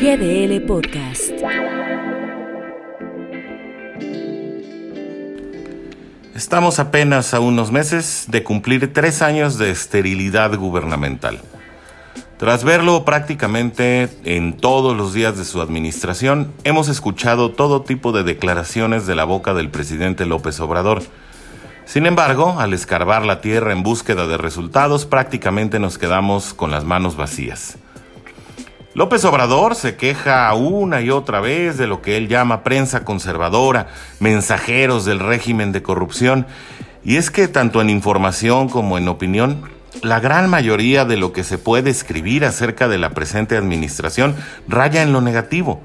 GDL Podcast. Estamos apenas a unos meses de cumplir tres años de esterilidad gubernamental. Tras verlo prácticamente en todos los días de su administración, hemos escuchado todo tipo de declaraciones de la boca del presidente López Obrador. Sin embargo, al escarbar la tierra en búsqueda de resultados, prácticamente nos quedamos con las manos vacías. López Obrador se queja una y otra vez de lo que él llama prensa conservadora, mensajeros del régimen de corrupción, y es que tanto en información como en opinión, la gran mayoría de lo que se puede escribir acerca de la presente administración raya en lo negativo.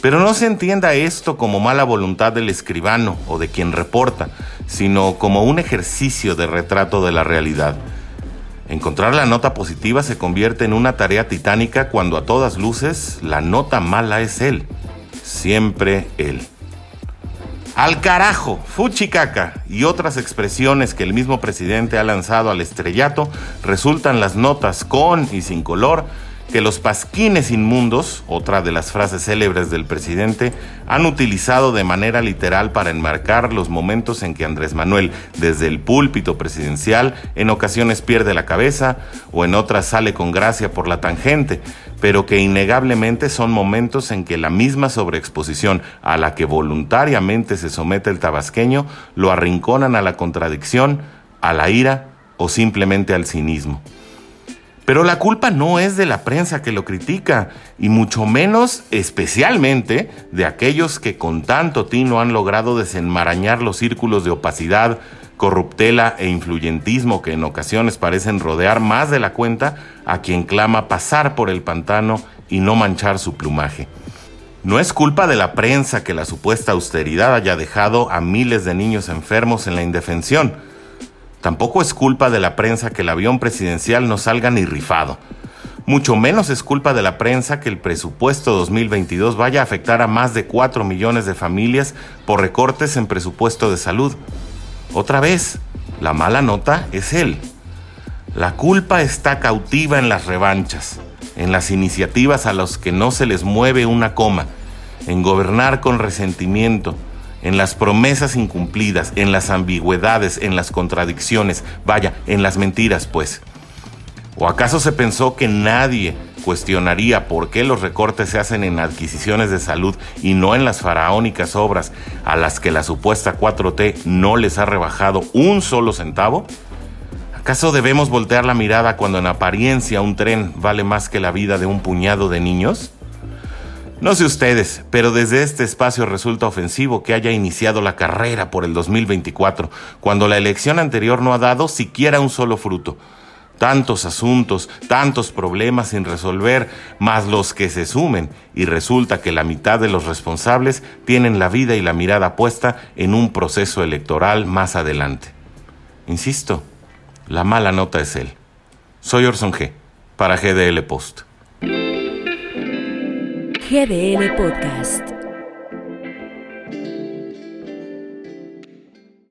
Pero no se entienda esto como mala voluntad del escribano o de quien reporta, sino como un ejercicio de retrato de la realidad. Encontrar la nota positiva se convierte en una tarea titánica cuando a todas luces la nota mala es él. Siempre él. Al carajo, fuchicaca y otras expresiones que el mismo presidente ha lanzado al estrellato resultan las notas con y sin color que los pasquines inmundos, otra de las frases célebres del presidente, han utilizado de manera literal para enmarcar los momentos en que Andrés Manuel, desde el púlpito presidencial, en ocasiones pierde la cabeza o en otras sale con gracia por la tangente, pero que innegablemente son momentos en que la misma sobreexposición a la que voluntariamente se somete el tabasqueño lo arrinconan a la contradicción, a la ira o simplemente al cinismo. Pero la culpa no es de la prensa que lo critica, y mucho menos especialmente de aquellos que con tanto tino han logrado desenmarañar los círculos de opacidad, corruptela e influyentismo que en ocasiones parecen rodear más de la cuenta a quien clama pasar por el pantano y no manchar su plumaje. No es culpa de la prensa que la supuesta austeridad haya dejado a miles de niños enfermos en la indefensión, Tampoco es culpa de la prensa que el avión presidencial no salga ni rifado. Mucho menos es culpa de la prensa que el presupuesto 2022 vaya a afectar a más de 4 millones de familias por recortes en presupuesto de salud. Otra vez, la mala nota es él. La culpa está cautiva en las revanchas, en las iniciativas a las que no se les mueve una coma, en gobernar con resentimiento, en las promesas incumplidas, en las ambigüedades, en las contradicciones, vaya, en las mentiras, pues. ¿O acaso se pensó que nadie cuestionaría por qué los recortes se hacen en adquisiciones de salud y no en las faraónicas obras a las que la supuesta 4T no les ha rebajado un solo centavo? ¿Acaso debemos voltear la mirada cuando en apariencia un tren vale más que la vida de un puñado de niños? No sé ustedes, pero desde este espacio resulta ofensivo que haya iniciado la carrera por el 2024, cuando la elección anterior no ha dado siquiera un solo fruto. Tantos asuntos, tantos problemas sin resolver, más los que se sumen, y resulta que la mitad de los responsables tienen la vida y la mirada puesta en un proceso electoral más adelante. Insisto, la mala nota es él. Soy Orson G. para GDL Post. GDL Podcast.